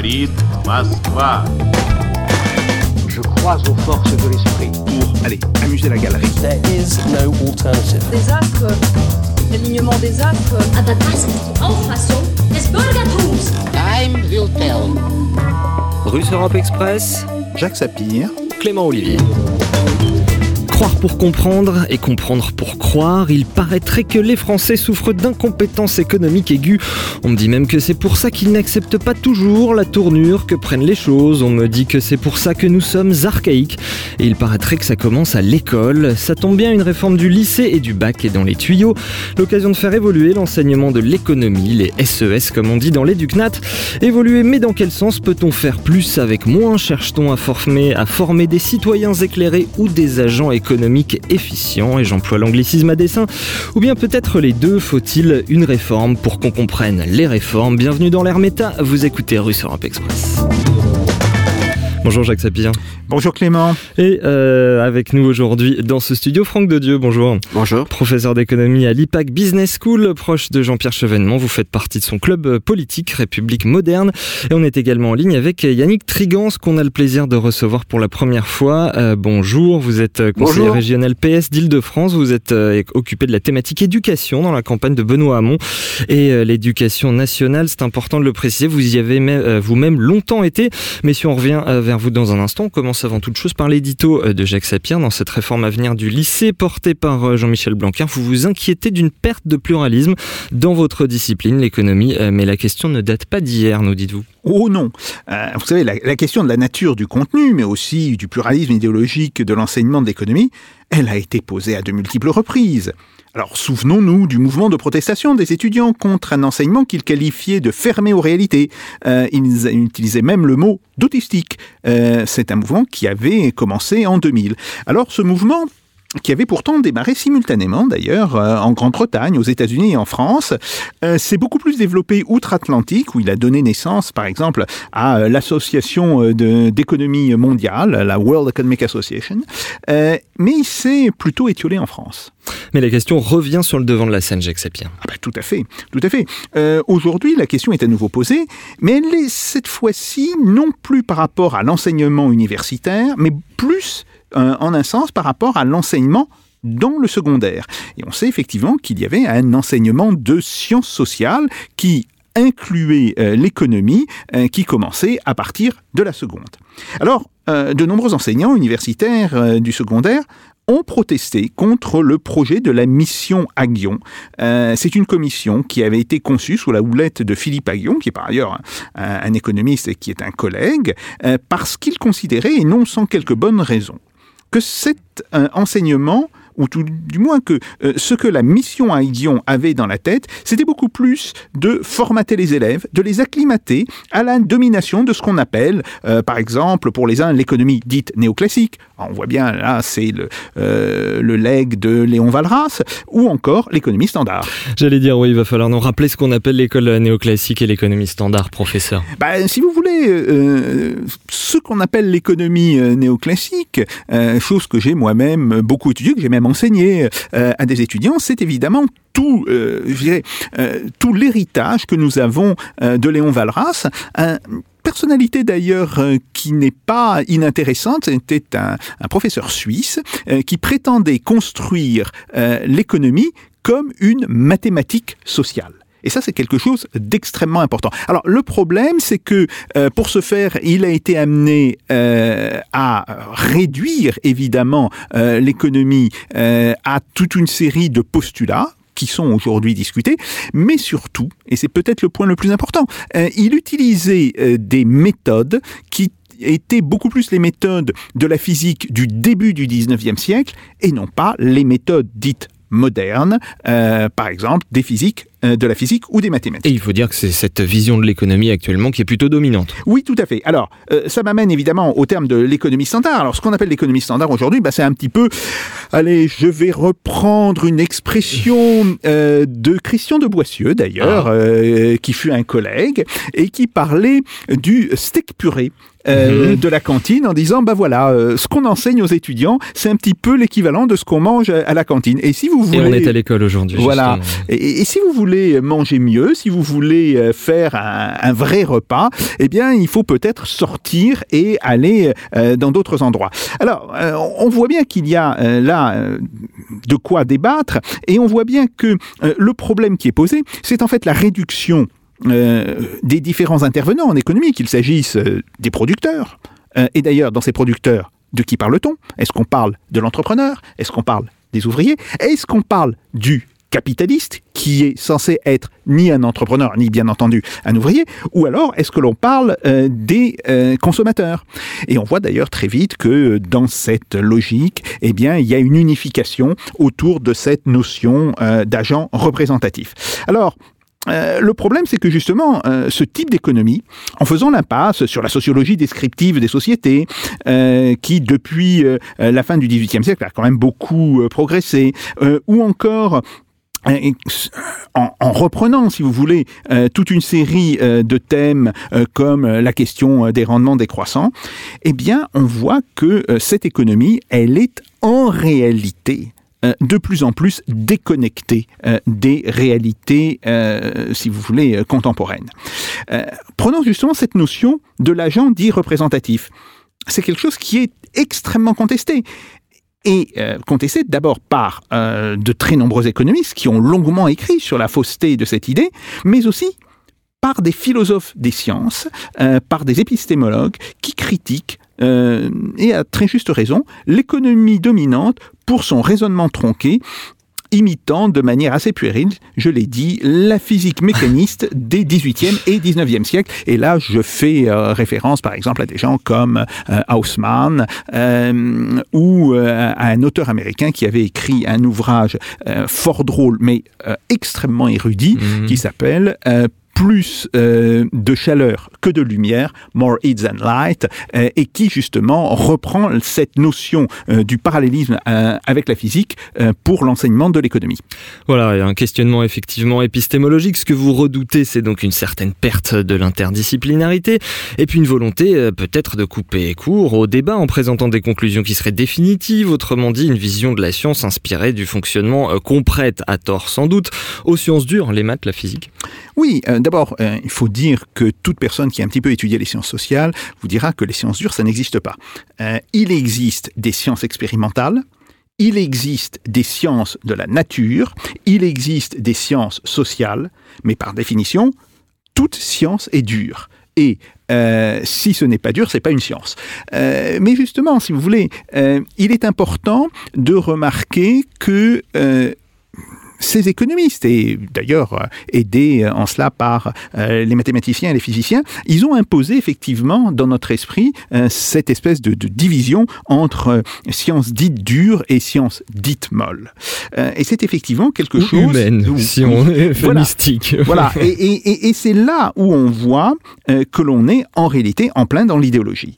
говорит Москва. Je crois aux forces de l'esprit. Pour, allez, amuser la galerie. There is no alternative. des astres, l'alignement des astres. Aber das ist die Auffassung des Bürgertums. Time will tell. Russe Europe Express, Jacques Sapir. Clément Olivier. Croire pour comprendre et comprendre pour croire, il paraîtrait que les Français souffrent d'incompétence économique aiguë. On me dit même que c'est pour ça qu'ils n'acceptent pas toujours la tournure que prennent les choses. On me dit que c'est pour ça que nous sommes archaïques. Et il paraîtrait que ça commence à l'école. Ça tombe bien, une réforme du lycée et du bac est dans les tuyaux. L'occasion de faire évoluer l'enseignement de l'économie, les SES comme on dit dans l'éducnat. Évoluer, mais dans quel sens peut-on faire plus avec moins? Cherche-t-on à former, à former des citoyens éclairés ou des agents économiques? Efficients Et j'emploie l'anglicisme à dessein. Ou bien peut-être les deux, faut-il une réforme pour qu'on comprenne les réformes? Bienvenue dans l'ère méta, vous écoutez Russe Europe Express. Bonjour Jacques Sapir. Bonjour Clément. Et euh, avec nous aujourd'hui dans ce studio, Franck de Dieu, bonjour. Bonjour. Professeur d'économie à l'IPAC Business School, proche de Jean-Pierre Chevènement. Vous faites partie de son club politique République Moderne. Et on est également en ligne avec Yannick Trigance, qu'on a le plaisir de recevoir pour la première fois. Euh, bonjour, vous êtes conseiller Bonjour. régional PS d'Île-de-France. Vous êtes euh, occupé de la thématique éducation dans la campagne de Benoît Hamon. Et euh, l'éducation nationale, c'est important de le préciser, vous y avez même- euh, vous-même longtemps été. Mais si on revient euh, vous dans un instant, on commence avant toute chose par l'édito euh, de Jacques Sapir dans cette réforme à venir du lycée portée par euh, Jean-Michel Blanquer. Vous vous inquiétez d'une perte de pluralisme dans votre discipline, l'économie, euh, mais la question ne date pas d'hier, nous dites-vous. Oh non. Vous savez, la question de la nature du contenu, mais aussi du pluralisme idéologique de l'enseignement de l'économie, elle a été posée à de multiples reprises. Alors souvenons-nous du mouvement de protestation des étudiants contre un enseignement qu'ils qualifiaient de fermé aux réalités. Euh, ils utilisaient même le mot d'autistique. Euh, C'est un mouvement qui avait commencé en 2000. Alors ce mouvement qui avait pourtant démarré simultanément d'ailleurs euh, en Grande-Bretagne, aux États-Unis et en France, euh, s'est beaucoup plus développé outre-Atlantique, où il a donné naissance, par exemple, à euh, l'association euh, d'économie mondiale, la World Economic Association, euh, mais il s'est plutôt étiolé en France. Mais la question revient sur le devant de la scène, Jacques Sapir. Ah bah, tout à fait, tout à fait. Euh, Aujourd'hui, la question est à nouveau posée, mais elle est cette fois-ci non plus par rapport à l'enseignement universitaire, mais plus, en un sens, par rapport à l'enseignement dans le secondaire. Et on sait effectivement qu'il y avait un enseignement de sciences sociales qui incluait euh, l'économie, euh, qui commençait à partir de la seconde. Alors, euh, de nombreux enseignants universitaires du secondaire ont protesté contre le projet de la mission Aguillon. C'est une commission qui avait été conçue sous la houlette de Philippe Aguillon, qui est par ailleurs un, économiste et qui est un collègue, parce qu'il considérait, et non sans quelques bonnes raisons, que cet enseignement ou tout du moins que euh, ce que la mission à Idion avait dans la tête, c'était beaucoup plus de formater les élèves, de les acclimater à la domination de ce qu'on appelle, euh, par exemple, pour les uns, l'économie dite néoclassique. Alors, on voit bien, là, c'est le, euh, le legs de Léon Valras, ou encore l'économie standard. J'allais dire, oui, il va falloir nous rappeler ce qu'on appelle l'école néoclassique et l'économie standard, professeur. Ben, si vous voulez, euh, ce qu'on appelle l'économie néoclassique, chose que j'ai moi-même beaucoup étudiée, que j'ai même enseigné euh, à des étudiants, c'est évidemment tout, euh, euh, l'héritage que nous avons de Léon Valras. Un, personnalité d'ailleurs qui n'est pas inintéressante, c'était un, professeur suisse qui prétendait construire l'économie comme une mathématique sociale. Et ça, c'est quelque chose d'extrêmement important. Alors, le problème, c'est que euh, pour ce faire, il a été amené euh, à réduire, évidemment, euh, l'économie euh, à toute une série de postulats qui sont aujourd'hui discutés, mais surtout, et c'est peut-être le point le plus important, euh, il utilisait euh, des méthodes qui étaient beaucoup plus les méthodes de la physique du début du 19e siècle et non pas les méthodes dites modernes, euh, par exemple des physiques, de la physique ou des mathématiques. Et il faut dire que c'est cette vision de l'économie actuellement qui est plutôt dominante. Oui, tout à fait. Alors, euh, ça m'amène évidemment au terme de l'économie standard. Alors, ce qu'on appelle l'économie standard aujourd'hui, bah, c'est un petit peu, allez, je vais reprendre une expression euh, de Christian de Boissieu, d'ailleurs, euh, qui fut un collègue, et qui parlait du steak puré. Euh, de la cantine en disant bah voilà, euh, ce qu'on enseigne aux étudiants, c'est un petit peu l'équivalent de ce qu'on mange à la cantine. Et si vous voulez, Et on est à l'école aujourd'hui. voilà. Et, et si vous voulez manger mieux, si vous voulez euh, faire un, un vrai repas, eh bien, il faut peut-être sortir et aller euh, dans d'autres endroits. Alors, on voit bien qu'il y a là de quoi débattre, et on voit bien que le problème qui est posé, c'est en fait la réduction des différents intervenants en économie, qu'il s'agisse euh, des producteurs, euh, et d'ailleurs, dans ces producteurs, de qui parle-t-on? Est-ce qu'on parle de l'entrepreneur? Est-ce qu'on parle des ouvriers? Est-ce qu'on parle du capitaliste, qui est censé être ni un entrepreneur, ni bien entendu un ouvrier, ou alors est-ce que l'on parle euh, des euh, consommateurs? Et on voit d'ailleurs très vite que euh, dans cette logique, eh bien, il y a une unification autour de cette notion euh, d'agent représentatif. Alors, euh, le problème, c'est que justement, euh, ce type d'économie, en faisant l'impasse sur la sociologie descriptive des sociétés, euh, qui depuis la fin du XVIIIe siècle a quand même beaucoup progressé, ou encore en, en reprenant, si vous voulez, toute une série de thèmes comme la question des rendements décroissants, eh bien, on voit que cette économie, elle est en réalité de plus en plus déconnectée euh, des réalités, euh, si vous voulez, euh, contemporaines. Euh, prenons justement cette notion de l'agent dit représentatif. C'est quelque chose qui est extrêmement contesté et euh, contesté d'abord par euh, de très nombreux économistes qui ont longuement écrit sur la fausseté de cette idée, mais aussi par des philosophes des sciences, euh, par des épistémologues qui critiquent, euh, et à très juste raison, l'économie dominante pour son raisonnement tronqué imitant de manière assez puérile, je l'ai dit, la physique mécaniste des 18e et 19e siècles. Et là, je fais euh, référence, par exemple, à des gens comme euh, Haussmann euh, ou à un auteur américain qui avait écrit un ouvrage fort drôle, mais extrêmement érudit, Mhm. qui s'appelle plus euh, de chaleur que de lumière, more heat than light, euh, et qui justement reprend cette notion euh, du parallélisme euh, avec la physique euh, pour l'enseignement de l'économie. Voilà, il y a un questionnement effectivement épistémologique. Ce que vous redoutez, c'est donc une certaine perte de l'interdisciplinarité et puis une volonté euh, peut-être de couper court au débat en présentant des conclusions qui seraient définitives, autrement dit une vision de la science inspirée du fonctionnement euh, qu'on prête à tort sans doute aux sciences dures, les maths, la physique. Oui, euh, d'abord, euh, il faut dire que toute personne qui a un petit peu étudié les sciences sociales vous dira que les sciences dures, ça n'existe pas. Euh, il existe des sciences expérimentales, il existe des sciences de la nature, il existe des sciences sociales, mais par définition, toute science est dure. Et euh, si ce n'est pas dur, c'est pas une science. Mais justement, si vous voulez, il est important de remarquer que ces économistes, et d'ailleurs euh, aidés euh, en cela par euh, les mathématiciens et les physiciens, ils ont imposé effectivement dans notre esprit cette espèce de, de division entre sciences dites dures et sciences dites molles. Et c'est effectivement quelque Ou chose... humaine, où- si on est Voilà. mystique. voilà, et, et- et- et c'est là où on voit que l'on est en réalité en plein dans l'idéologie.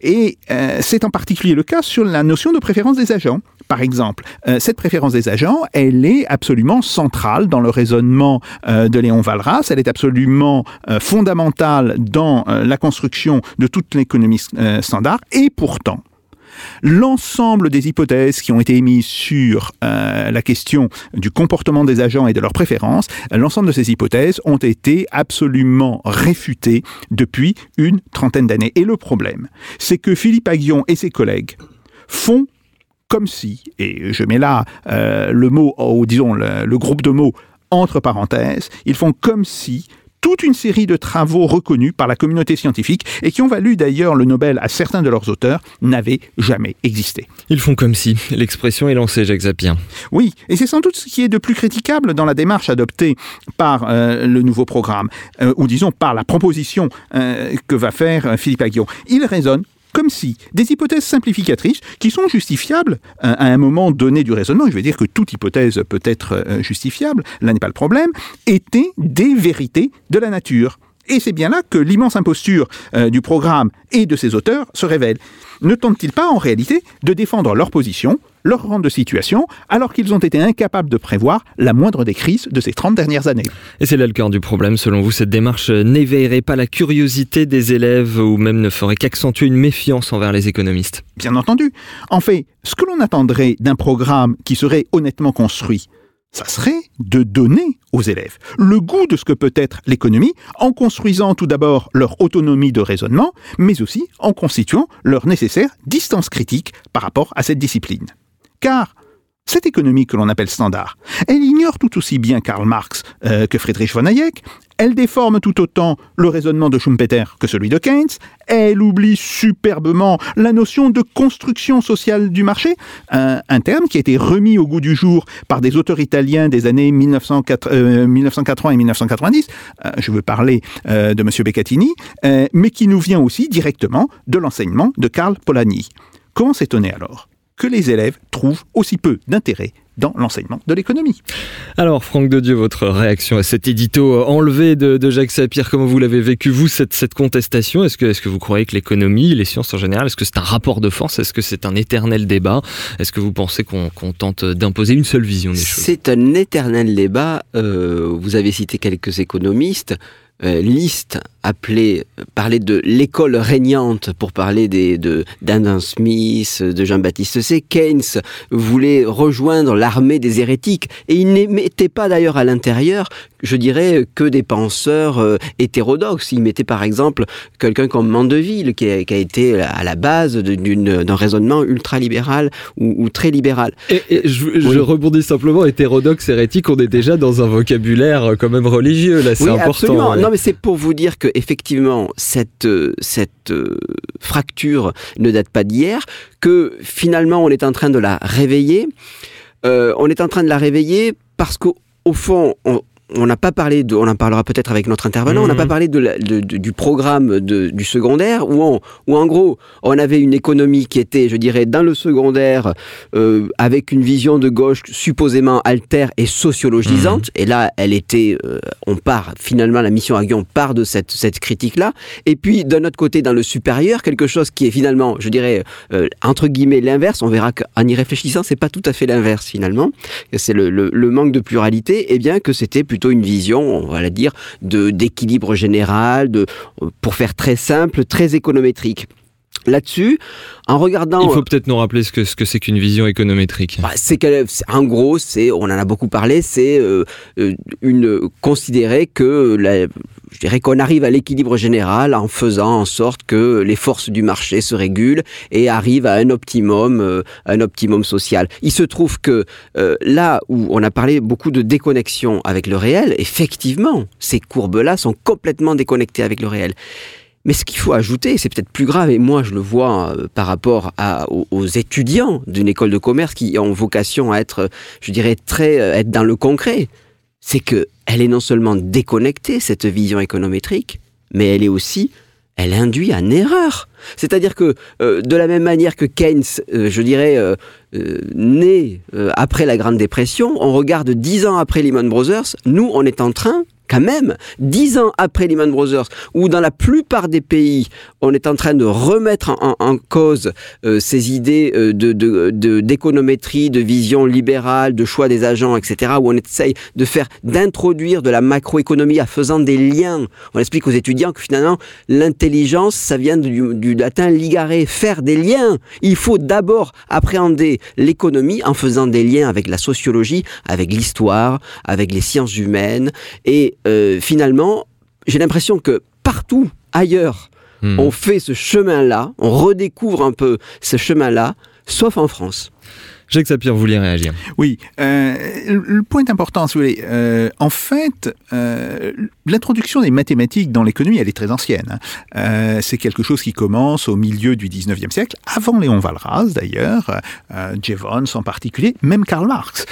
Et c'est en particulier le cas sur la notion de préférence des agents. Par exemple, euh, cette préférence des agents, elle est absolument centrale dans le raisonnement euh, de Léon Walras, elle est absolument euh, fondamentale dans la construction de toute l'économie standard, et pourtant, l'ensemble des hypothèses qui ont été émises sur la question du comportement des agents et de leurs préférences, l'ensemble de ces hypothèses ont été absolument réfutées depuis une trentaine d'années. Et le problème, c'est que Philippe Aguillon et ses collègues font comme si, et je mets là euh, le mot, ou disons le, le groupe de mots entre parenthèses, ils font comme si toute une série de travaux reconnus par la communauté scientifique et qui ont valu d'ailleurs le Nobel à certains de leurs auteurs n'avaient jamais existé. Ils font comme si. L'expression est lancée, Jacques Zappien. Oui, et c'est sans doute ce qui est de plus critiquable dans la démarche adoptée par euh, le nouveau programme, euh, ou disons par la proposition euh, que va faire Philippe Aguillon. Il raisonne comme si des hypothèses simplificatrices, qui sont justifiables à un moment donné du raisonnement, je vais dire que toute hypothèse peut être euh, justifiable, là n'est pas le problème, étaient des vérités de la nature. Et c'est bien là que l'immense imposture euh, du programme et de ses auteurs se révèle. Ne tentent-ils pas en réalité de défendre leur position, leur rang de situation, alors qu'ils ont été incapables de prévoir la moindre des crises de ces 30 dernières années? Et c'est là le cœur du problème. Selon vous, cette démarche n'éveillerait pas la curiosité des élèves ou même ne ferait qu'accentuer une méfiance envers les économistes? Bien entendu. En fait, ce que l'on attendrait d'un programme qui serait honnêtement construit, ça serait de donner aux élèves le goût de ce que peut être l'économie en construisant tout d'abord leur autonomie de raisonnement, mais aussi en constituant leur nécessaire distance critique par rapport à cette discipline. Car cette économie que l'on appelle standard, elle ignore tout aussi bien Karl Marx euh, que Friedrich von Hayek, elle déforme tout autant le raisonnement de Schumpeter que celui de Keynes, elle oublie superbement la notion de construction sociale du marché, un, terme qui a été remis au goût du jour par des auteurs italiens des années 1904, euh, 1980 et 1990, euh, je veux parler de M. Beccatini, mais qui nous vient aussi directement de l'enseignement de Karl Polanyi. Comment s'étonner alors? Que les élèves trouvent aussi peu d'intérêt dans l'enseignement de l'économie. Alors, Franck de Dieu, votre réaction à cet édito enlevé de, de Jacques Sapir, comment vous l'avez vécu, vous, cette, cette contestation? Est-ce que, est que vous croyez que l'économie, les sciences en général, est-ce que c'est un rapport de force? Est-ce que c'est un éternel débat? Est-ce que vous pensez qu'on qu'on tente d'imposer une seule vision des choses? C'est un éternel débat. Euh, vous avez cité quelques économistes. Euh, Liszt appelait, parlait de l'école régnante pour parler des, de d'Adam Smith, de Jean-Baptiste C. Keynes voulait rejoindre l'armée des hérétiques et il n'émettait pas d'ailleurs à l'intérieur, je dirais, que des penseurs euh, hétérodoxes. Il mettait par exemple quelqu'un comme Mandeville qui a, qui a été à la base d'un raisonnement ultralibéral ou, ou très libéral. Et, et je, rebondis simplement, hétérodoxe, hérétique, on est déjà dans un vocabulaire euh, quand même religieux, là, c'est oui, important. absolument. ouais. Non, mais c'est pour vous dire que effectivement cette euh, cette euh, fracture ne date pas d'hier, que finalement on est en train de la réveiller. Euh, on est en train de la réveiller parce qu'au au fond, on on n'a pas parlé de, on en parlera peut-être avec notre intervenant, on n'a pas parlé de la- de- de- du programme du secondaire où, on, où en gros on avait une économie qui était, je dirais, dans le secondaire euh, avec une vision de gauche supposément altère et sociologisante. Et là, elle était, euh, on part finalement la mission Aguillon part de cette cette critique là. Et puis d'un autre côté, dans le supérieur, quelque chose qui est finalement, je dirais, euh, entre guillemets l'inverse. On verra qu'en y réfléchissant, c'est pas tout à fait l'inverse finalement. C'est le, le- le manque de pluralité. Et bien que c'était plutôt une vision, on va la dire, de d'équilibre général, de pour faire très simple, très économétrique. Là-dessus, en regardant Il faut peut-être nous rappeler ce que ce que c'est qu'une vision économétrique. bah, c'est c'est- en gros, c'est, on en a beaucoup parlé, c'est euh, euh, une considérer que, la- je dirais qu'on arrive à l'équilibre général en faisant en sorte que les forces du marché se régulent et arrivent à un optimum, euh, un optimum social. Il se trouve que euh, là où on a parlé beaucoup de déconnexion avec le réel, effectivement, ces courbes-là sont complètement déconnectées avec le réel. Mais ce qu'il faut ajouter, c'est peut-être plus grave, et moi je le vois euh, par rapport à, aux, aux étudiants d'une école de commerce qui ont vocation à être, je dirais, très euh, être dans le concret, c'est que elle est non seulement déconnectée cette vision économétrique, mais elle est aussi, elle induit en erreur. C'est-à-dire que euh, de la même manière que Keynes, euh, je dirais, euh, né après la Grande Dépression, on regarde dix ans après Lehman Brothers, nous on est en train quand même, dix ans après Lehman Brothers, où dans la plupart des pays, on est en train de remettre en, cause euh, ces idées euh, de, de, de- d'économétrie, de vision libérale, de choix des agents, etc., où on essaye de faire, d'introduire de la macroéconomie en faisant des liens. On explique aux étudiants que finalement, l'intelligence, ça vient du, du latin ligare, faire des liens. Il faut d'abord appréhender l'économie en faisant des liens avec la sociologie, avec l'histoire, avec les sciences humaines, et euh, finalement, j'ai l'impression que partout ailleurs, Hmm. on fait ce chemin-là, on redécouvre un peu ce chemin-là, sauf en France. Jacques Sapir, vouliez réagir Oui, euh, le point important, si vous voulez. Euh, en fait, euh, l'introduction des mathématiques dans l'économie, elle est très ancienne. hein. C'est quelque chose qui commence au milieu du 19e siècle, avant Léon Walras d'ailleurs, Jevons en particulier, même Karl Marx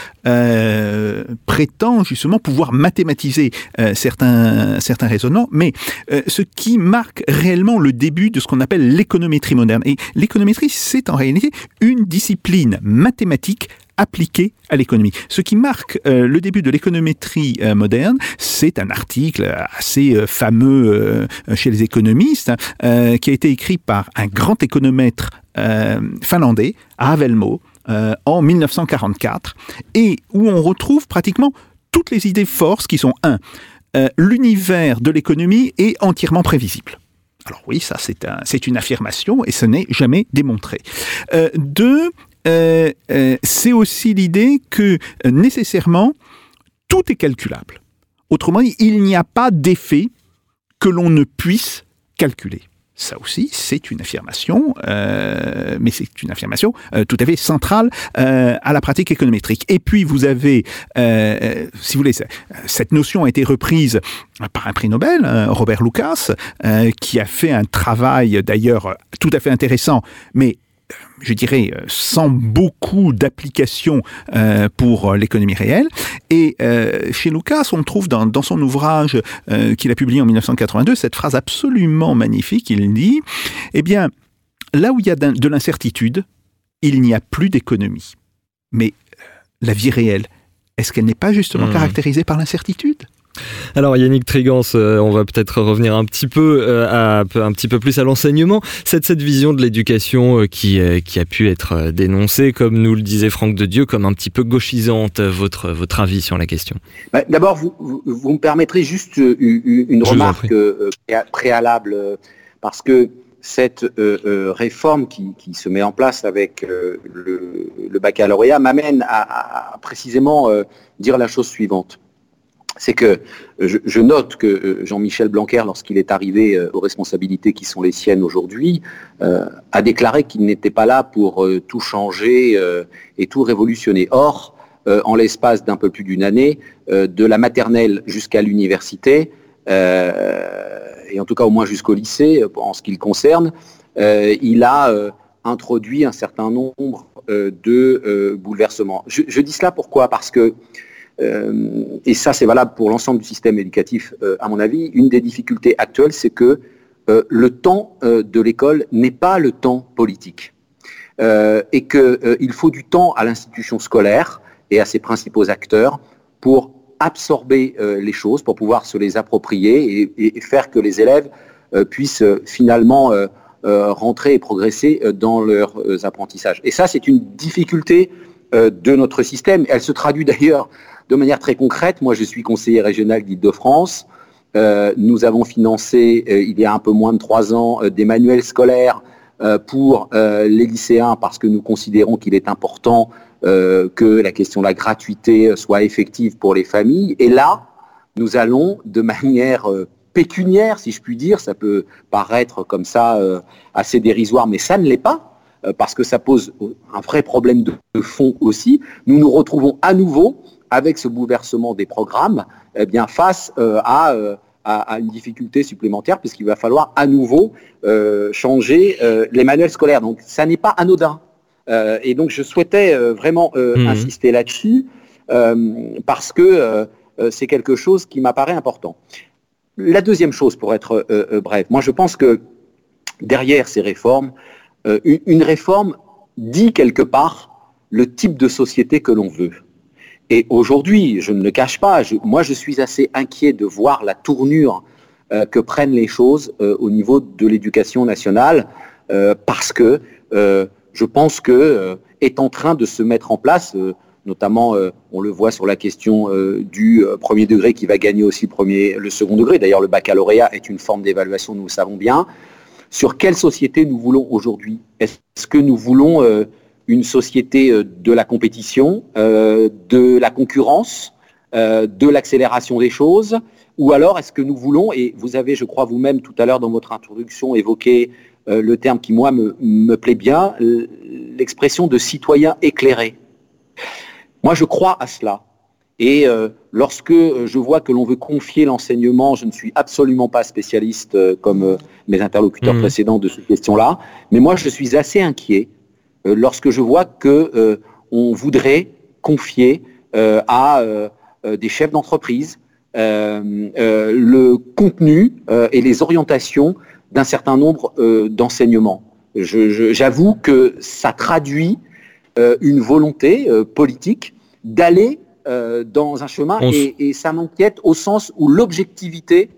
prétend justement pouvoir mathématiser certains, certains raisonnements, mais ce qui marque réellement le début de ce qu'on appelle l'économétrie moderne. Et l'économétrie, c'est en réalité une discipline mathématique appliquée à l'économie. Ce qui marque euh, le début de l'économétrie euh, moderne, c'est un article assez euh, fameux euh, chez les économistes euh, qui a été écrit par un grand économètre finlandais, Avelmo, euh, en 1944, et où on retrouve pratiquement toutes les idées forces qui sont un, l'univers de l'économie est entièrement prévisible. Alors oui, ça c'est un, c'est une affirmation et ce n'est jamais démontré. Euh, euh, euh, c'est aussi l'idée que euh, nécessairement tout est calculable. Autrement dit, il n'y a pas d'effet que l'on ne puisse calculer. Ça aussi, c'est une affirmation, mais c'est une affirmation tout à fait centrale à la pratique économétrique. Et puis, vous avez, si vous voulez, cette notion a été reprise par un prix Nobel, Robert Lucas, qui a fait un travail d'ailleurs tout à fait intéressant, mais je dirais, euh, sans beaucoup d'application euh, pour euh, l'économie réelle. Et euh, chez Lucas, on trouve dans, dans son ouvrage euh, qu'il a publié en 1982 cette phrase absolument magnifique. Il dit, eh bien, là où il y a de l'incertitude, il n'y a plus d'économie. Mais la vie réelle, est-ce qu'elle n'est pas justement Mhm. caractérisée par l'incertitude? Alors Yannick Trigance, euh, on va peut-être revenir un petit peu euh, à, un petit peu plus à l'enseignement. Cette, cette vision de l'éducation euh, qui, qui a pu être dénoncée, comme nous le disait Franck de Dieu, comme un petit peu gauchisante. Votre, votre avis sur la question? Bah, D'abord, vous, vous, vous me permettrez juste une, remarque préalable, parce que cette euh, euh, réforme qui, qui se met en place avec euh, le, le baccalauréat m'amène à, à- à précisément dire la chose suivante. C'est que je, je note que euh, Jean-Michel Blanquer, lorsqu'il est arrivé euh, aux responsabilités qui sont les siennes aujourd'hui, euh, a déclaré qu'il n'était pas là pour euh, tout changer euh, et tout révolutionner. Or, euh, en l'espace d'un peu plus d'une année, euh, de la maternelle jusqu'à l'université, euh, et en tout cas au moins jusqu'au lycée, euh, en ce qui le concerne, euh, il a euh, introduit un certain nombre euh, de euh, bouleversements. Je, je dis cela pourquoi? Parce que, euh, et ça c'est valable pour l'ensemble du système éducatif, euh, à mon avis, une des difficultés actuelles, c'est que euh, le temps euh, de l'école n'est pas le temps politique. Euh, et qu'il faut du temps à l'institution scolaire et à ses principaux acteurs pour absorber euh, les choses, pour pouvoir se les approprier et, faire que les élèves euh, puissent euh, finalement euh, euh, rentrer et progresser euh, dans leurs euh, apprentissages. Et ça, c'est une difficulté euh, de notre système. Elle se traduit d'ailleurs de manière très concrète. Moi, je suis conseiller régional d'Île-de-France. Euh, nous avons financé, euh, il y a un peu moins de trois ans, euh, des manuels scolaires euh, pour euh, les lycéens parce que nous considérons qu'il est important euh, que la question de la gratuité soit effective pour les familles. Et là, nous allons de manière pécuniaire, si je puis dire, ça peut paraître comme ça assez dérisoire, mais ça ne l'est pas, parce que ça pose un vrai problème de fond aussi. Nous nous retrouvons à nouveau avec ce bouleversement des programmes, eh bien face euh, à, euh, à, à une difficulté supplémentaire, puisqu'il va falloir à nouveau euh, changer les manuels scolaires. Donc ça n'est pas anodin. Et donc je souhaitais vraiment Mhm. insister là-dessus, parce que c'est quelque chose qui m'apparaît important. La deuxième chose, pour être bref, moi je pense que derrière ces réformes, une, une réforme dit quelque part le type de société que l'on veut. Et aujourd'hui, je ne le cache pas, moi je suis assez inquiet de voir la tournure euh, que prennent les choses euh, au niveau de l'éducation nationale, euh, parce que je pense que est en train de se mettre en place, notamment on le voit sur la question du premier degré qui va gagner aussi le, premier, le second degré. D'ailleurs, le baccalauréat est une forme d'évaluation, nous le savons bien. Sur quelle société nous voulons aujourd'hui? Est-ce que nous voulons une société euh, de la compétition, euh, de la concurrence, euh, de l'accélération des choses Ou alors est-ce que nous voulons, et vous avez, je crois, vous-même tout à l'heure dans votre introduction évoqué euh, le terme qui, moi, me, me plaît bien, l'expression de citoyen éclairé. Moi, je crois à cela. Et lorsque je vois que l'on veut confier l'enseignement, je ne suis absolument pas spécialiste comme mes interlocuteurs Mhm. précédents de ces questions-là, mais moi je suis assez inquiet lorsque je vois que euh, on voudrait confier euh, à euh, euh, des chefs d'entreprise euh, euh, le contenu euh, et les orientations d'un certain nombre euh, d'enseignements. Je- je- J'avoue que ça traduit euh, une volonté euh, politique d'aller euh, dans un chemin On et, et ça m'inquiète au sens où l'objectivité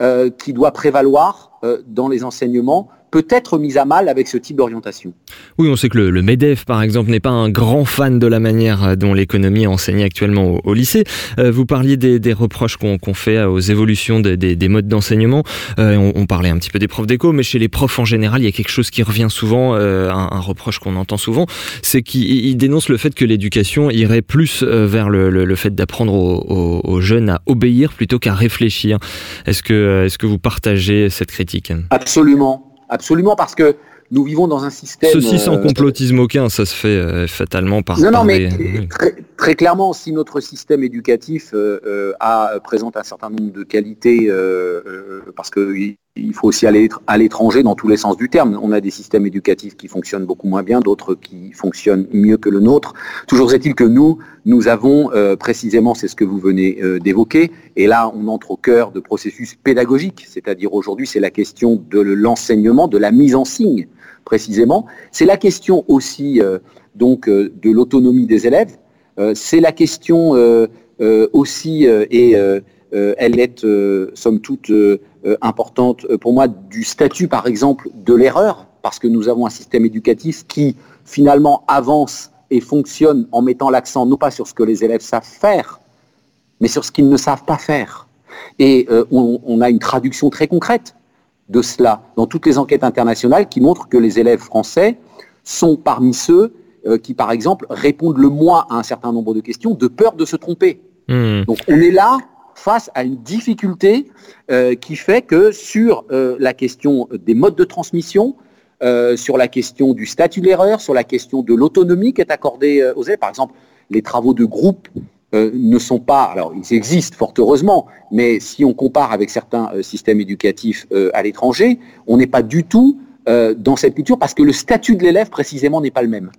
euh, qui doit prévaloir euh, dans les enseignements peut être mise à mal avec ce type d'orientation. Oui, on sait que le, le MEDEF, par exemple, n'est pas un grand fan de la manière euh, dont l'économie est enseignée actuellement au, au lycée. Euh, vous parliez des, des reproches qu'on qu'on fait aux évolutions des, des- des modes d'enseignement. Euh, on, on parlait un petit peu des profs d'éco, mais chez les profs en général, il y a quelque chose qui revient souvent, euh, un, un reproche qu'on entend souvent, c'est qu'ils ils dénoncent le fait que l'éducation irait plus euh, vers le, le- le fait d'apprendre aux, aux- aux jeunes à obéir plutôt qu'à réfléchir. Est-ce que, euh, est-ce que vous partagez cette critique? Absolument, absolument, parce que nous vivons dans un système. Ceci sans euh, complotisme aucun, ça se fait euh, fatalement par. Non, non, mais des- oui. très, très clairement, si notre système éducatif euh, euh, a, présente un certain nombre de qualités, euh, euh, parce qu'il il faut aussi aller à l'étranger dans tous les sens du terme. On a des systèmes éducatifs qui fonctionnent beaucoup moins bien, d'autres qui fonctionnent mieux que le nôtre. Toujours est-il que nous, nous avons euh, précisément, c'est ce que vous venez euh, d'évoquer, et là on entre au cœur de processus pédagogiques, c'est-à-dire aujourd'hui c'est la question de l'enseignement, de la mise en signe précisément. C'est la question aussi euh, donc euh, de l'autonomie des élèves. Euh, c'est la question euh, aussi, et elle est somme toute importante euh, pour moi, du statut par exemple de l'erreur, parce que nous avons un système éducatif qui finalement avance et fonctionne en mettant l'accent non pas sur ce que les élèves savent faire, mais sur ce qu'ils ne savent pas faire. Et euh, on, on a une traduction très concrète de cela dans toutes les enquêtes internationales qui montrent que les élèves français sont parmi ceux euh, qui, par exemple, répondent le moins à un certain nombre de questions de peur de se tromper. Hmm. Donc on est là face à une difficulté euh, qui fait que sur euh, la question des modes de transmission, euh, sur la question du statut de l'erreur, sur la question de l'autonomie qui est accordée aux élèves, par exemple, les travaux de groupe ne sont pas, alors ils existent fort heureusement, mais si on compare avec certains systèmes éducatifs à l'étranger, on n'est pas du tout dans cette culture parce que le statut de l'élève précisément n'est pas le même.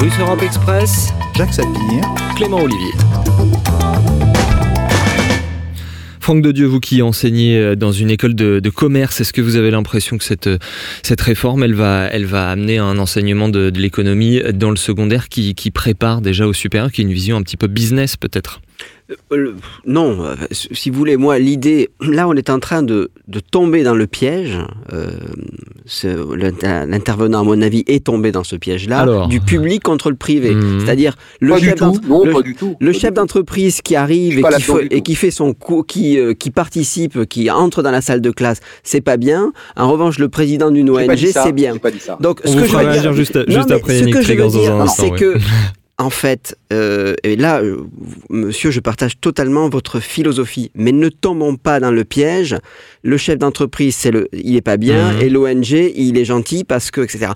Russe Europe Express, Jacques Sapir. Clément Olivier. Franck de Dieu, vous qui enseignez euh, dans une école de, de commerce, est-ce que vous avez l'impression que cette, euh, cette réforme, elle va, elle va amener un enseignement de, de l'économie dans le secondaire qui, qui prépare déjà au supérieur, qui est une vision un petit peu business peut-être? Euh, le- non, euh, si vous voulez, moi, l'idée, là, on est en train de, de tomber dans le piège. euh, L'intervenant, à mon avis, est tombé dans ce piège-là, du public contre le privé. C'est-à-dire le Pas du chef tout, d'entre- non, le- pas du tout. le Pas chef du tout. d'entreprise qui arrive et qui, fait, du et tout. qui fait son cours, qui, euh, qui participe, qui entre dans la salle de classe, c'est pas bien. En revanche, le président d'une ONG, c'est bien. pas dit ça. Donc, On ce que je veux dire, juste, Non, juste mais après ce Yannick que je en fait, euh, et là, euh, monsieur, je partage totalement votre philosophie, mais ne tombons pas dans le piège. Le chef d'entreprise, c'est le, il est pas bien, Mhm. et l'ONG, il est gentil parce que, etc.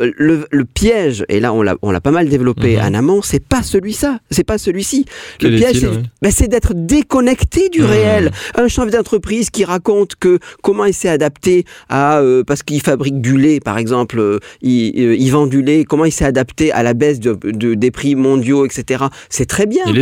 Le, le piège, et là on l'a, on l'a pas mal développé Mhm. en amont, c'est pas celui-là, c'est pas celui-ci. Le piège, c'est, ben, c'est d'être déconnecté du Mhm. réel. Un chef d'entreprise qui raconte que comment il s'est adapté à euh, parce qu'il fabrique du lait, par exemple, euh, il, euh, il vend du lait, comment il s'est adapté à la baisse de, de- des prix mondiaux, etc. C'est très bien. Et,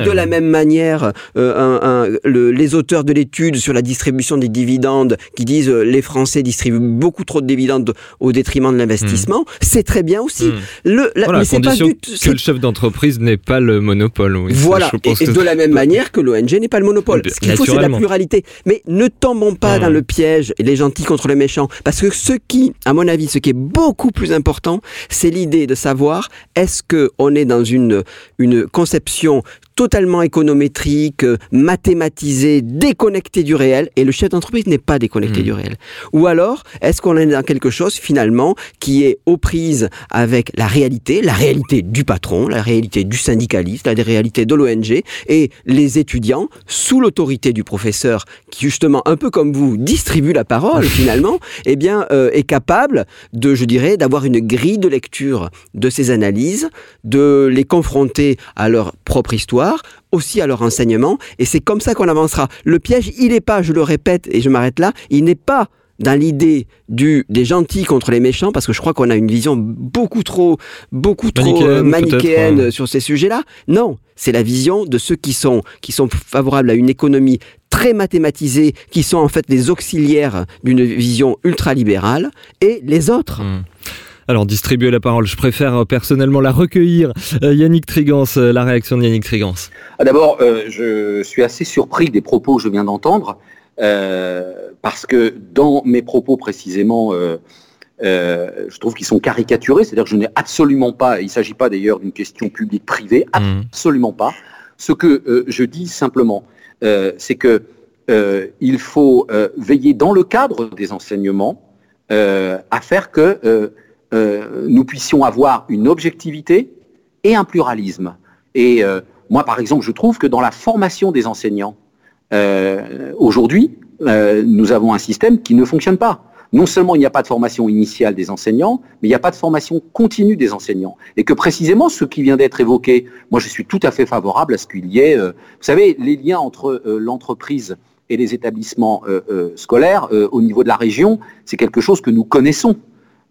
de la même manière, un- un- le- les auteurs de l'étude sur la distribution des dividendes qui disent les Français distribuent beaucoup trop de dividendes au détriment de l'investissement, c'est très bien aussi. Hmm. Le, la- Voilà, mais c'est pas du- que le chef d'entreprise n'ait pas le monopole. Oui, voilà, et, de la même manière que l'ONG n'est pas le monopole. Ce qu'il faut, c'est la pluralité. Mais ne tombons pas Mmh. dans le piège, les gentils contre les méchants. Parce que ce qui, à mon avis, ce qui est beaucoup plus important, c'est l'idée de savoir est-ce que on est dans une, une conception totalement économétrique, euh, mathématisée, déconnectée du réel, et le chef d'entreprise n'est pas déconnecté Mmh. du réel. Ou alors, est-ce qu'on est dans quelque chose, finalement, qui est aux prises avec la réalité, la réalité du patron, la réalité du syndicaliste, la réalité de l'ONG, et les étudiants, sous l'autorité du professeur, qui justement, un peu comme vous, distribue la parole finalement, eh bien, euh, est capable de, je dirais, d'avoir une grille de lecture de ces analyses, de les confronter à leur propre histoire, aussi à leur enseignement, et c'est comme ça qu'on avancera. Le piège, il n'est pas, je le répète, et je m'arrête là, il n'est pas dans l'idée du des gentils contre les méchants parce que je crois qu'on a une vision beaucoup trop beaucoup trop Manichéenne, euh, manichéenne peut-être, ouais. sur ces sujets-là. Non, c'est la vision de ceux qui sont, qui sont favorables à une économie très mathématisée, qui sont en fait les auxiliaires d'une vision ultralibérale, et les autres. Mmh. Alors, distribuer la parole, je préfère euh, personnellement la recueillir. Euh, Yannick Trigance, euh, la réaction de Yannick Trigance. Ah, D'abord, euh, je suis assez surpris des propos que je viens d'entendre, euh, parce que dans mes propos précisément, euh, je trouve qu'ils sont caricaturés, c'est-à-dire que je n'ai absolument pas, il ne s'agit pas d'ailleurs d'une question publique-privée, Mmh. absolument pas. Ce que je dis simplement, c'est que euh, il faut euh, veiller dans le cadre des enseignements euh, à faire que euh, nous puissions avoir une objectivité et un pluralisme. Et euh, moi, par exemple, je trouve que dans la formation des enseignants, euh, aujourd'hui, nous avons un système qui ne fonctionne pas. Non seulement il n'y a pas de formation initiale des enseignants, mais il n'y a pas de formation continue des enseignants. Et que précisément ce qui vient d'être évoqué, moi je suis tout à fait favorable à ce qu'il y ait, vous savez, les liens entre l'entreprise et les établissements scolaires au niveau de la région, c'est quelque chose que nous connaissons.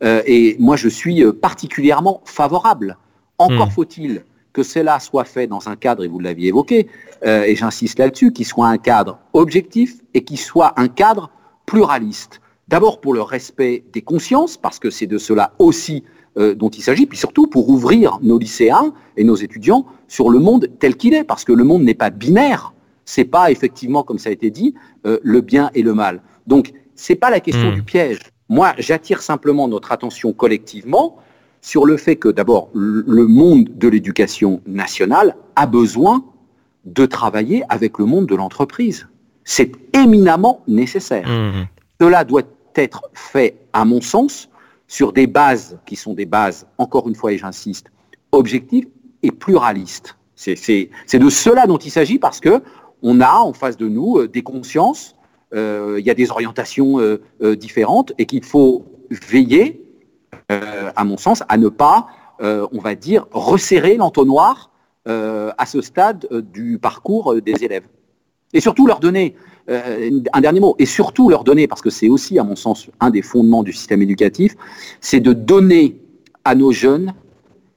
Euh, et moi je suis euh, particulièrement favorable. Encore Hmm. faut-il que cela soit fait dans un cadre, et vous l'aviez évoqué, euh, et j'insiste là-dessus, qui soit un cadre objectif et qui soit un cadre pluraliste. D'abord pour le respect des consciences, parce que c'est de cela aussi euh, dont il s'agit, puis surtout pour ouvrir nos lycéens et nos étudiants sur le monde tel qu'il est, parce que le monde n'est pas binaire. C'est pas effectivement, comme ça a été dit, euh, le bien et le mal. Donc c'est pas la question Hmm. du piège. Moi, j'attire simplement notre attention collectivement sur le fait que d'abord le monde de l'éducation nationale a besoin de travailler avec le monde de l'entreprise. C'est éminemment nécessaire. Mmh. Cela doit être fait, à mon sens, sur des bases qui sont des bases, encore une fois et j'insiste, objectives et pluralistes. C'est de cela dont il s'agit parce que on a en face de nous euh, des consciences, il y a des orientations euh, euh, différentes et qu'il faut veiller, euh, à mon sens, à ne pas, euh, on va dire, resserrer l'entonnoir euh, à ce stade euh, du parcours euh, des élèves. Et surtout leur donner, euh, un dernier mot, et surtout leur donner, parce que c'est aussi, à mon sens, un des fondements du système éducatif, c'est de donner à nos jeunes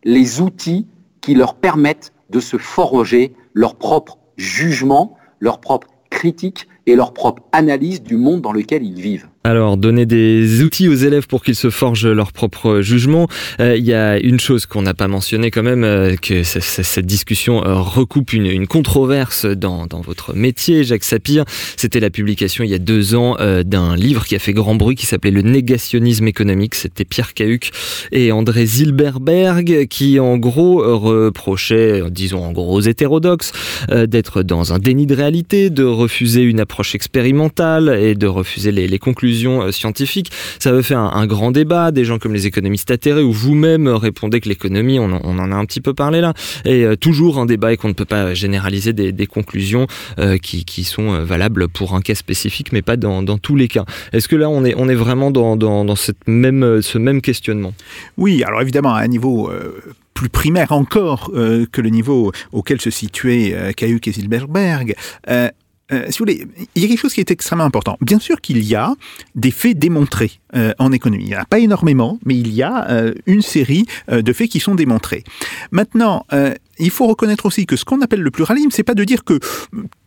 les outils qui leur permettent de se forger leur propre jugement, leur propre critique et leur propre analyse du monde dans lequel ils vivent. Alors, donner des outils aux élèves pour qu'ils se forgent leur propre jugement. Euh, Il y a une chose qu'on n'a pas mentionnée quand même, euh, que cette discussion euh, recoupe une, controverse dans, dans votre métier, Jacques Sapir. C'était la publication il y a deux ans d'un livre qui a fait grand bruit, qui s'appelait Le négationnisme économique. C'était Pierre Cahuc et André Zilberberg qui, en gros, reprochaient, disons en gros aux hétérodoxes, d'être dans un déni de réalité, de refuser une approche expérimentale et de refuser les conclusions euh, scientifiques. Ça avait fait un, grand débat, des gens comme les économistes atterrés, ou vous-même répondez que l'économie, on, en- a un petit peu parlé là, et euh, toujours un débat et qu'on ne peut pas généraliser des, conclusions euh, qui, sont valables pour un cas spécifique, mais pas dans, tous les cas. Est-ce que là, on est, est vraiment dans, ce même questionnement? Oui, alors évidemment, à un niveau plus primaire encore que le niveau auquel se situaient euh, Cahuc et Zilberberg. Euh, euh, si vous voulez, il y a quelque chose qui est extrêmement important. Bien sûr qu'il y a des faits démontrés euh, en économie. Il n'y en a pas énormément, mais il y a euh, une série de faits qui sont démontrés. Maintenant, il faut reconnaître aussi que ce qu'on appelle le pluralisme, c'est pas de dire que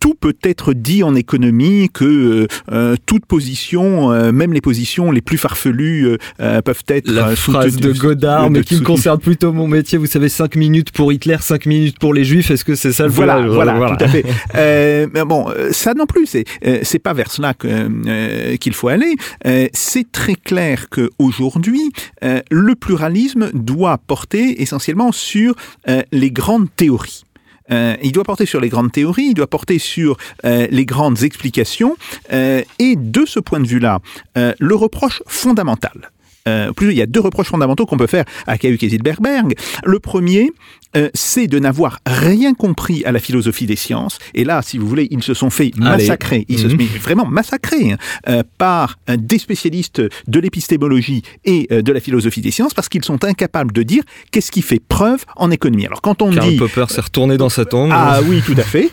tout peut être dit en économie, que euh, euh, toute position, euh, même les positions les plus farfelues, euh, euh, peuvent être La euh, phrase de Godard, mais qui me concerne plutôt mon métier, vous savez, 5 minutes pour Hitler, 5 minutes pour les Juifs, est-ce que c'est ça le Voilà, voilà, voilà, tout à fait. Euh, mais bon, ça non plus, c'est euh, c'est pas vers cela euh, qu'il faut aller. Euh, c'est très clair que aujourd'hui, euh, le pluralisme doit porter essentiellement sur euh, les grandes théories. Euh, il doit porter sur les grandes théories, il doit porter sur euh, les grandes explications, euh, et de ce point de vue-là, le reproche fondamental. Euh, plus, il y a deux reproches fondamentaux qu'on peut faire à Cahuc et Zilberberg. Le premier, euh, c'est de n'avoir rien compris à la philosophie des sciences. Et là, si vous voulez, ils se sont fait Allez. massacrer. Ils se Mhm. sont fait vraiment massacrer hein, euh, par des spécialistes de l'épistémologie et de la philosophie des sciences parce qu'ils sont incapables de dire qu'est-ce qui fait preuve en économie. Alors quand on Karl dit Popper s'est retourné dans sa tombe. ah oui, tout à fait.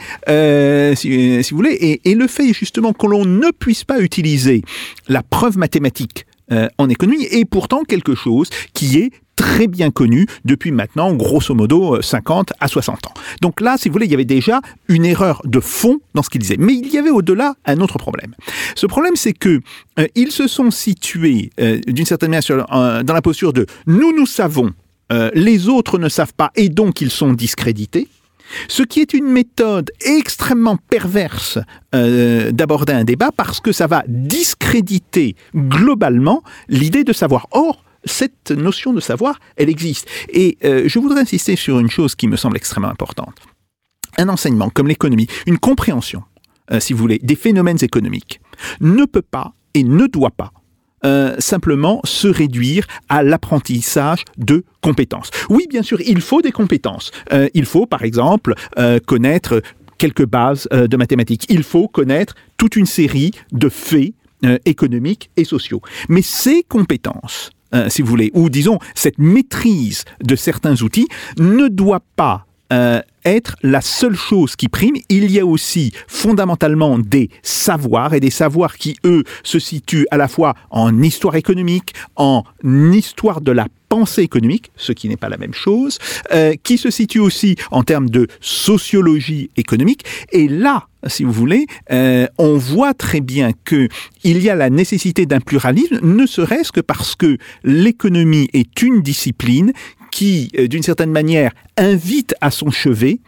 Si, si vous voulez, et, et le fait justement que l'on ne puisse pas utiliser la preuve mathématique euh, en économie est pourtant quelque chose qui est très bien connu depuis maintenant, grosso modo, 50 à 60 ans. Donc là, si vous voulez, il y avait déjà une erreur de fond dans ce qu'il disait. Mais il y avait au-delà un autre problème. Ce problème, c'est que euh, ils se sont situés, euh, d'une certaine manière, euh, dans la posture de nous, nous savons, euh, les autres ne savent pas, et donc ils sont discrédités. Ce qui est une méthode extrêmement perverse euh, d'aborder un débat parce que ça va discréditer globalement l'idée de savoir. Or, cette notion de savoir, elle existe. Et euh, je voudrais insister sur une chose qui me semble extrêmement importante. Un enseignement comme l'économie, une compréhension, euh, si vous voulez, des phénomènes économiques, ne peut pas et ne doit pas euh, simplement se réduire à l'apprentissage de compétences. Oui, bien sûr, il faut des compétences. Euh, il faut, par exemple, euh, connaître quelques bases de mathématiques. Il faut connaître toute une série de faits économiques et sociaux. Mais ces compétences, si vous voulez, ou disons cette maîtrise de certains outils, ne doit pas euh, être la seule chose qui prime. Il y a aussi fondamentalement des savoirs et des savoirs qui, eux, se situent à la fois en histoire économique, en histoire de la pensée économique, ce qui n'est pas la même chose, euh, qui se situent aussi en termes de sociologie économique. Et là, si vous voulez, euh, on voit très bien que il y a la nécessité d'un pluralisme, ne serait-ce que parce que l'économie est une discipline qui, euh, d'une certaine manière, invite à son chevet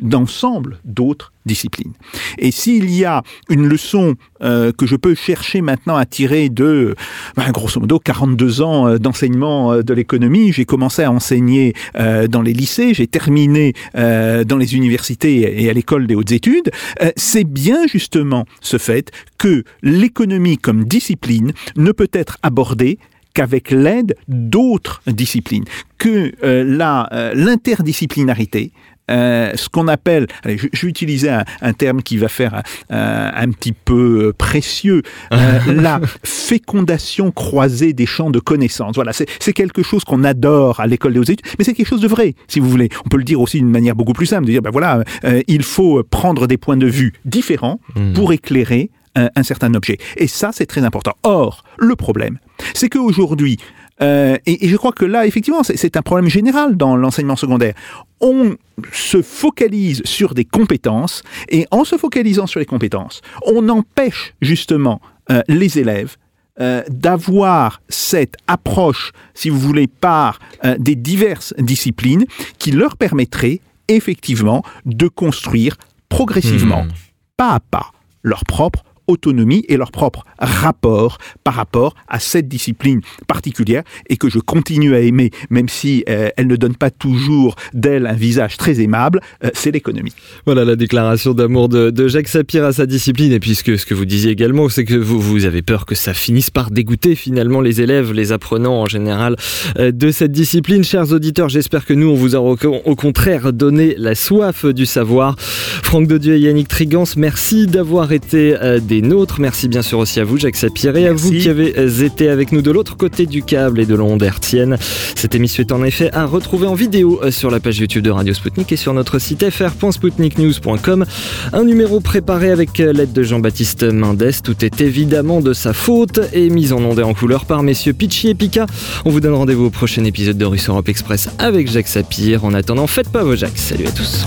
d'ensemble d'autres disciplines. Et s'il y a une leçon euh, que je peux chercher maintenant à tirer de, ben, grosso modo, 42 ans euh, d'enseignement de l'économie, j'ai commencé à enseigner dans les lycées, j'ai terminé dans les universités et à l'école des hautes études, c'est bien justement ce fait que l'économie comme discipline ne peut être abordée qu'avec l'aide d'autres disciplines, que euh, euh, l'interdisciplinarité, euh, ce qu'on appelle, allez, je, je vais utiliser un, un terme qui va faire euh, un petit peu euh, précieux, euh, la fécondation croisée des champs de connaissances. Voilà, c'est c'est quelque chose qu'on adore à l'école des hautes études, mais c'est quelque chose de vrai, si vous voulez. On peut le dire aussi d'une manière beaucoup plus simple, de dire, ben voilà, euh, il faut prendre des points de vue différents Hmm. pour éclairer un, un certain objet. Et ça, c'est très important. Or, le problème, c'est qu'aujourd'hui, euh, et, et je crois que là, effectivement, c'est- c'est un problème général dans l'enseignement secondaire. On se focalise sur des compétences, et en se focalisant sur les compétences, on empêche justement euh, les élèves euh, d'avoir cette approche, si vous voulez, par euh, des diverses disciplines qui leur permettrait effectivement de construire progressivement, Hmm. pas à pas, leur propre autonomie et leur propre rapport par rapport à cette discipline particulière et que je continue à aimer, même si euh, elle ne donne pas toujours d'elle un visage très aimable, euh, c'est l'économie. Voilà la déclaration d'amour de, Jacques Sapir à sa discipline. Et puis ce que, vous disiez également, c'est que vous, vous avez peur que ça finisse par dégoûter finalement les élèves, les apprenants en général euh, de cette discipline. Chers auditeurs, j'espère que nous, on vous a au, contraire donné la soif du savoir. Franck Dodieu et Yannick Trigance, merci d'avoir été euh, des nôtres. Merci bien sûr aussi à vous, Jacques Sapir, et à vous qui avez euh, été avec nous de l'autre côté du câble et de l'onde hertzienne. Cette émission est en effet à retrouver en vidéo euh, sur la page YouTube de Radio Sputnik et sur notre site fr.sputniknews.com. Un numéro préparé avec euh, l'aide de Jean-Baptiste Mendes. Tout est évidemment de sa faute et mis en onde et en couleur par messieurs Pitchy et Pika. On vous donne rendez-vous au prochain épisode de Russe Europe Express avec Jacques Sapir. En attendant, faites pas vos Jacques. Salut à tous.